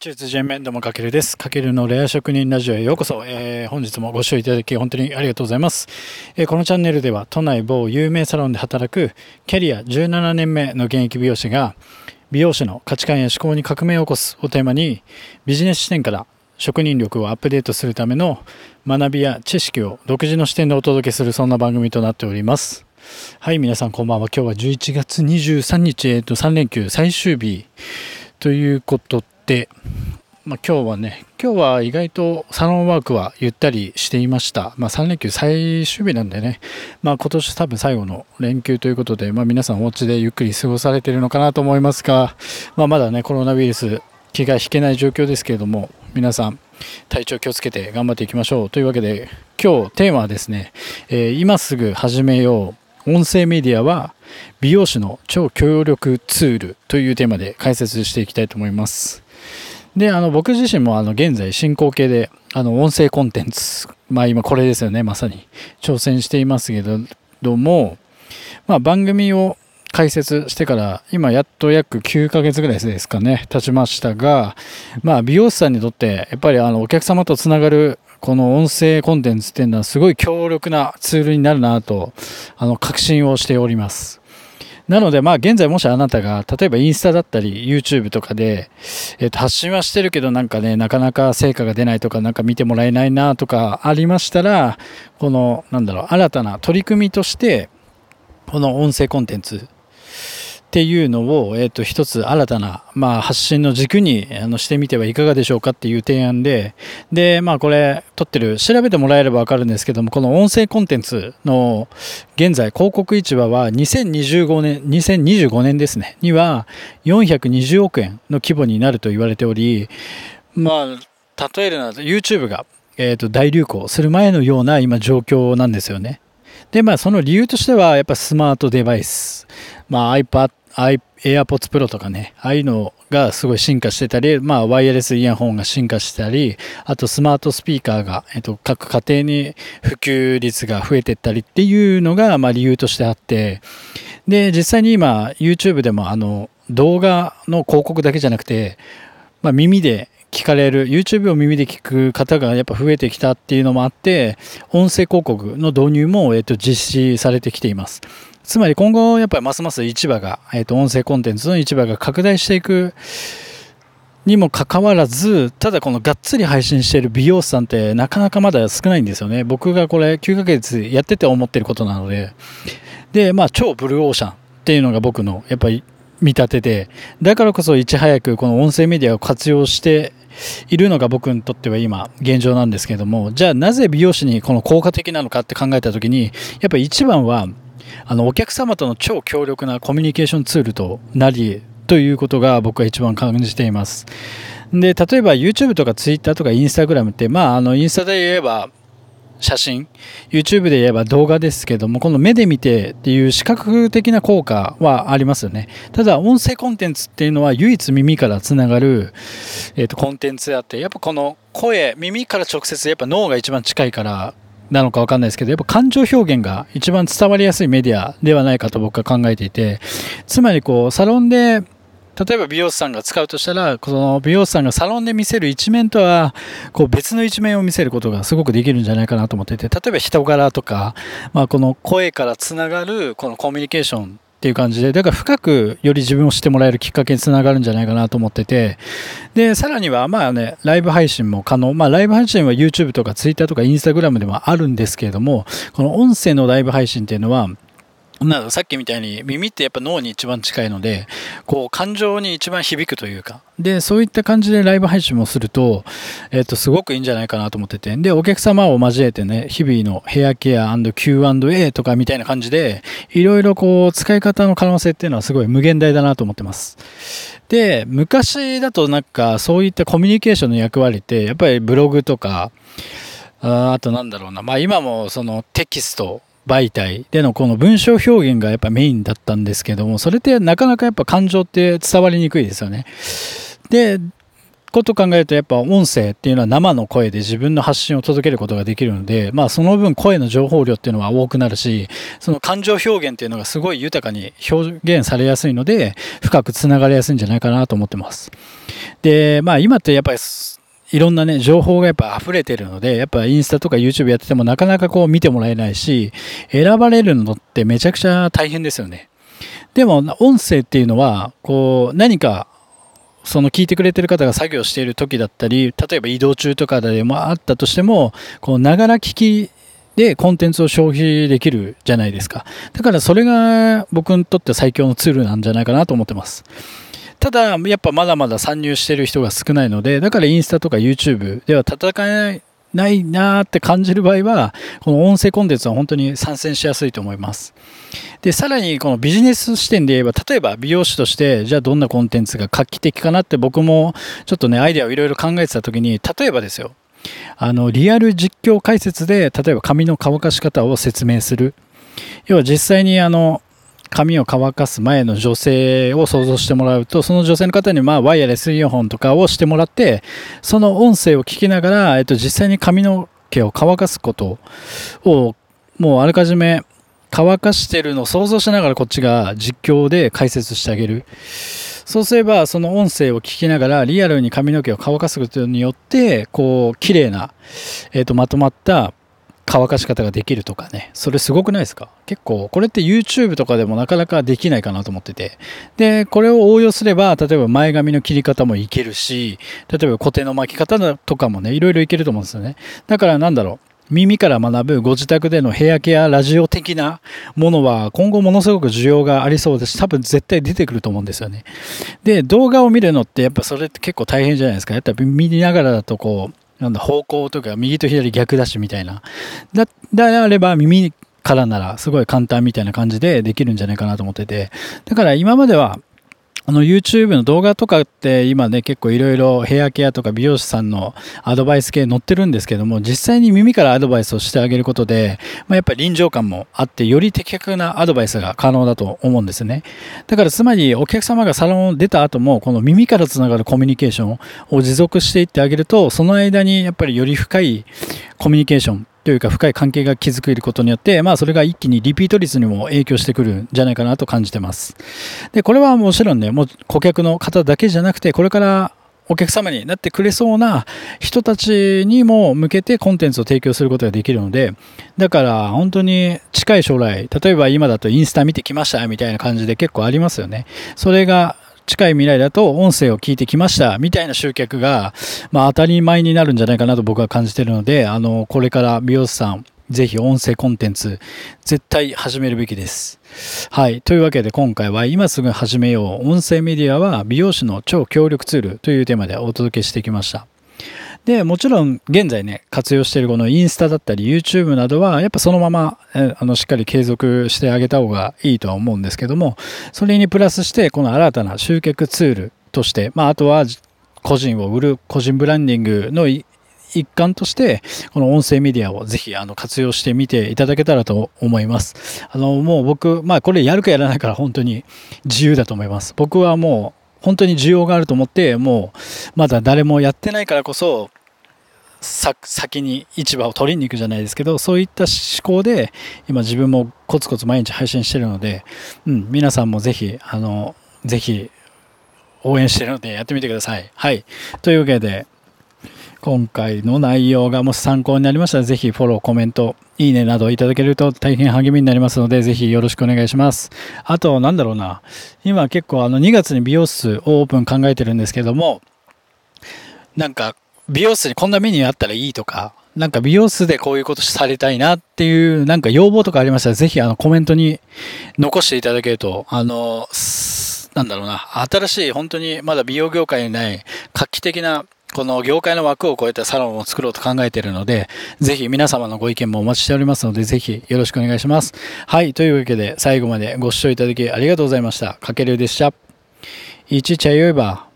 中通人面どもかけるです。かけるのレア職人ラジオへようこそ。えー、本日もご視聴いただき本当にありがとうございます、えー、このチャンネルでは都内某有名サロンで働くキャリア17年目の現役美容師が美容師の価値観や思考に革命を起こすをテーマにビジネス視点から職人力をアップデートするための学びや知識を独自の視点でお届けするそんな番組となっております。はい、皆さんこんばんは。今日は11月23日、えっ、と、3連休最終日ということで、まあ、今日はね、今日は意外とサロンワークはゆったりしていました。まあ、3連休最終日なんでね、まあ、今年多分最後の連休ということで、まあ、皆さんお家でゆっくり過ごされているのかなと思いますが、まあ、まだね、コロナウイルス気が引けない状況ですけれども、皆さん体調気をつけて頑張っていきましょう。というわけで、今日テーマはですね、えー、今すぐ始めよう。音声メディアは美容師の超強力ツールというテーマで解説していきたいと思います。で、あの、僕自身もあの、現在進行形で、あの、音声コンテンツ、まあ今これですよね、まさに、挑戦していますけれども、まあ番組を開設してから今やっと約9ヶ月ぐらいですかね経ちましたがまあ美容師さんにとってやっぱりあのお客様とつながるこの音声コンテンツっていうのはすごい強力なツールになるなとあの確信をしております。なので、まあ、現在もしあなたが、例えばインスタだったり、YouTube とかで、えっ、と、発信はしてるけど、なんかね、なかなか成果が出ないとか、なんか見てもらえないなとかありましたら、この、なんだろう、新たな取り組みとして、この音声コンテンツっていうのを、え、ー、と、一つ新たな、まあ、発信の軸にあのしてみてはいかがでしょうかっていう提案で、で、まあ、これ、撮ってる、調べてもらえればわかるんですけども、この音声コンテンツの、現在、広告市場は2025年、2025年ですね、には420億円の規模になると言われており、まあ、例えるなら YouTube が、え、ー、と、大流行する前のような今状況なんですよね。で、まあ、その理由としては、やっぱスマートデバイス、まあ、iPad、AirPods Pro とかね、ああいうのがすごい進化してたり、まあ、ワイヤレスイヤホンが進化したり、あとスマートスピーカーが、えっと、各家庭に普及率が増えてったりっていうのが、まあ、理由としてあって、で、実際に今、YouTube でもあの、動画の広告だけじゃなくて、まあ、耳で聞かれる YouTube を耳で聞く方がやっぱ増えてきたっていうのもあって音声広告の導入も、えっと、実施されてきていますつまり今後やっぱりますます市場が、えっ、と、音声コンテンツの市場が拡大していくにもかかわらず、ただこのがっつり配信している美容師さんってなかなかまだ少ないんですよね。僕がこれ9ヶ月やってて思ってることなので。で、まあ超ブルーオーシャンっていうのが僕のやっぱり見立てで、だからこそいち早くこの音声メディアを活用しているのが僕にとっては今現状なんですけれども、じゃあなぜ美容師にこの効果的なのかって考えた時に、やっぱり一番はあのお客様との超強力なコミュニケーションツールとなりということが僕は一番感じています。で、例えば YouTube とか Twitter とか Instagram って、まあ、あの、インスタで言えば写真、YouTube で言えば動画ですけども、この目で見てっていう視覚的な効果はありますよね。ただ、音声コンテンツっていうのは唯一耳からつながる、えーと、コンテンツであって、やっぱこの声、耳から直接やっぱ脳が一番近いから、なのかわかんないですけど、やっぱ感情表現が一番伝わりやすいメディアではないかと僕は考えていて、つまりこう、サロンで、例えば美容師さんが使うとしたら、この美容師さんがサロンで見せる一面とは、こう別の一面を見せることがすごくできるんじゃないかなと思っていて、例えば人柄とか、まあこの声からつながるこのコミュニケーションっていう感じで、だから深くより自分を知ってもらえるきっかけにつながるんじゃないかなと思ってて、で、さらにはまあね、ライブ配信も可能。まあライブ配信は YouTube とか Twitter とか Instagram でもあるんですけれども、この音声のライブ配信っていうのは、なさっきみたいに耳ってやっぱ脳に一番近いので、こう感情に一番響くというか、で、そういった感じでライブ配信もすると、えっ、と、すごくいいんじゃないかなと思ってて、で、お客様を交えてね、日々のヘアケア &Q&A とかみたいな感じで、いろいろこう、使い方の可能性っていうのはすごい無限大だなと思ってます。で、昔だとなんかそういったコミュニケーションの役割って、やっぱりブログとか、ああとなんだろうな、まあ今もそのテキスト媒体でのこの文章表現がやっぱメインだったんですけども、それってなかなかやっぱ感情って伝わりにくいですよね。で、こと考えるとやっぱ音声っていうのは生の声で自分の発信を届けることができるので、まあその分声の情報量っていうのは多くなるし、その感情表現っていうのがすごい豊かに表現されやすいので、深くつながりやすいんじゃないかなと思ってます。で、まあ今ってやっぱりいろんなね、情報がやっぱ溢れてるので、やっぱインスタとか YouTube やっててもなかなかこう見てもらえないし、選ばれるのってめちゃくちゃ大変ですよね。でも音声っていうのは、こう何かその聞いてくれてる方が作業している時だったり、例えば移動中とかでもあったとしても、こう、ながら聞きでコンテンツを消費できるじゃないですか。だからそれが僕にとって最強のツールなんじゃないかなと思ってます。ただ、やっぱまだまだ参入してる人が少ないので、だからインスタとか YouTube では戦えないないなーって感じる場合は、この音声コンテンツは本当に参戦しやすいと思います。で、さらにこのビジネス視点で言えば、例えば美容師として、じゃあどんなコンテンツが画期的かなって僕もちょっとね、アイデアをいろいろ考えてた時に、例えばですよ、あの、リアル実況解説で、例えば髪の乾かし方を説明する。要は実際にあの、髪を乾かす前の女性を想像してもらうと、その女性の方にまあワイヤレスイヤホンとかをしてもらって、その音声を聞きながら、えっと、実際に髪の毛を乾かすことを、もうあらかじめ乾かしてるのを想像しながらこっちが実況で解説してあげる。そうすれば、その音声を聞きながら、リアルに髪の毛を乾かすことによって、こう、綺麗な、えっ、と、まとまった乾かし方ができるとかね。それすごくないですか？結構、これって YouTube とかでもなかなかできないかなと思ってて。で、これを応用すれば、例えば前髪の切り方もいけるし、例えば固定の巻き方とかもね、いろいろいけると思うんですよね。だからなんだろう。耳から学ぶご自宅でのヘアケアラジオ的なものは今後ものすごく需要がありそうですし多分絶対出てくると思うんですよね。で、動画を見るのってやっぱそれって結構大変じゃないですか。やっぱ見ながらだとこう、なんだ、方向とか右と左逆だしみたいな。だ、であれば耳からならすごい簡単みたいな感じでできるんじゃないかなと思ってて。だから今まではあの YouTube の動画とかって今ね結構いろいろヘアケアとか美容師さんのアドバイス系載ってるんですけども実際に耳からアドバイスをしてあげることで、まあ、やっぱり臨場感もあってより的確なアドバイスが可能だと思うんですね。だからつまりお客様がサロンを出た後もこの耳からつながるコミュニケーションを持続していってあげるとその間にやっぱりより深いコミュニケーションというか深い関係が築けることによって、まあそれが一気にリピート率にも影響してくるんじゃないかなと感じてます。で、これはもちろんね、もう顧客の方だけじゃなくて、これからお客様になってくれそうな人たちにも向けてコンテンツを提供することができるので、だから本当に近い将来、例えば今だとインスタ見てきましたみたいな感じで結構ありますよね。それが近い未来だと音声を聞いてきましたみたいな集客が、まあ、当たり前になるんじゃないかなと僕は感じてるので、あの、これから美容師さん、ぜひ音声コンテンツ、絶対始めるべきです。はい。というわけで今回は今すぐ始めよう。音声メディアは美容師の超協力ツールというテーマでお届けしてきました。で、もちろん現在ね、活用しているこのインスタだったり YouTube などは、やっぱそのまま、あの、しっかり継続してあげた方がいいとは思うんですけども、それにプラスして、この新たな集客ツールとして、まあ、あとは個人を売る個人ブランディングの一環として、この音声メディアをぜひあの活用してみていただけたらと思います。あの、もう僕、まあこれやるかやらないから本当に自由だと思います。僕はもう本当に需要があると思って、もうまだ誰もやってないからこそ、先に市場を取りに行くじゃないですけどそういった思考で今自分もコツコツ毎日配信してるので、うん、皆さんもぜひあのぜひ応援してるのでやってみてください。はい。というわけで今回の内容がもし参考になりましたらぜひフォロー、コメント、いいねなどいただけると大変励みになりますのでぜひよろしくお願いします。あとなんだろうな今結構あの2月に美容室オープン考えてるんですけどもなんか美容室にこんなメニューあったらいいとか、なんか美容室でこういうことされたいなっていう、なんか要望とかありましたら、ぜひあのコメントに残していただけると、あの、なんだろうな、新しい本当にまだ美容業界にない画期的なこの業界の枠を超えたサロンを作ろうと考えているので、ぜひ皆様のご意見もお待ちしておりますので、ぜひよろしくお願いします。はい、というわけで最後までご視聴いただきありがとうございました。かけるでした。一茶言えば